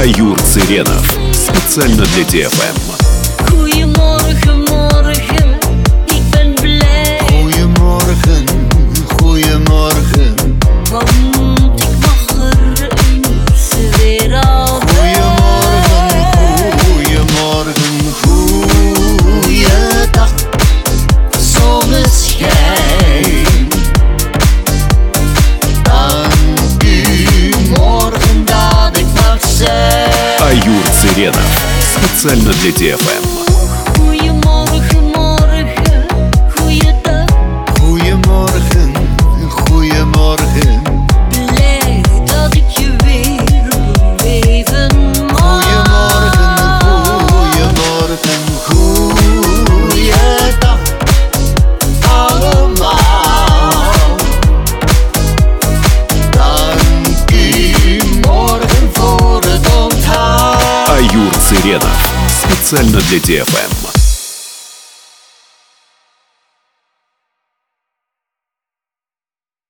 Аюр Циренов. Специально для ТФМ. Юр Циренов. Специально для ТФМ. Юр Сыренов. Специально для ДФМ.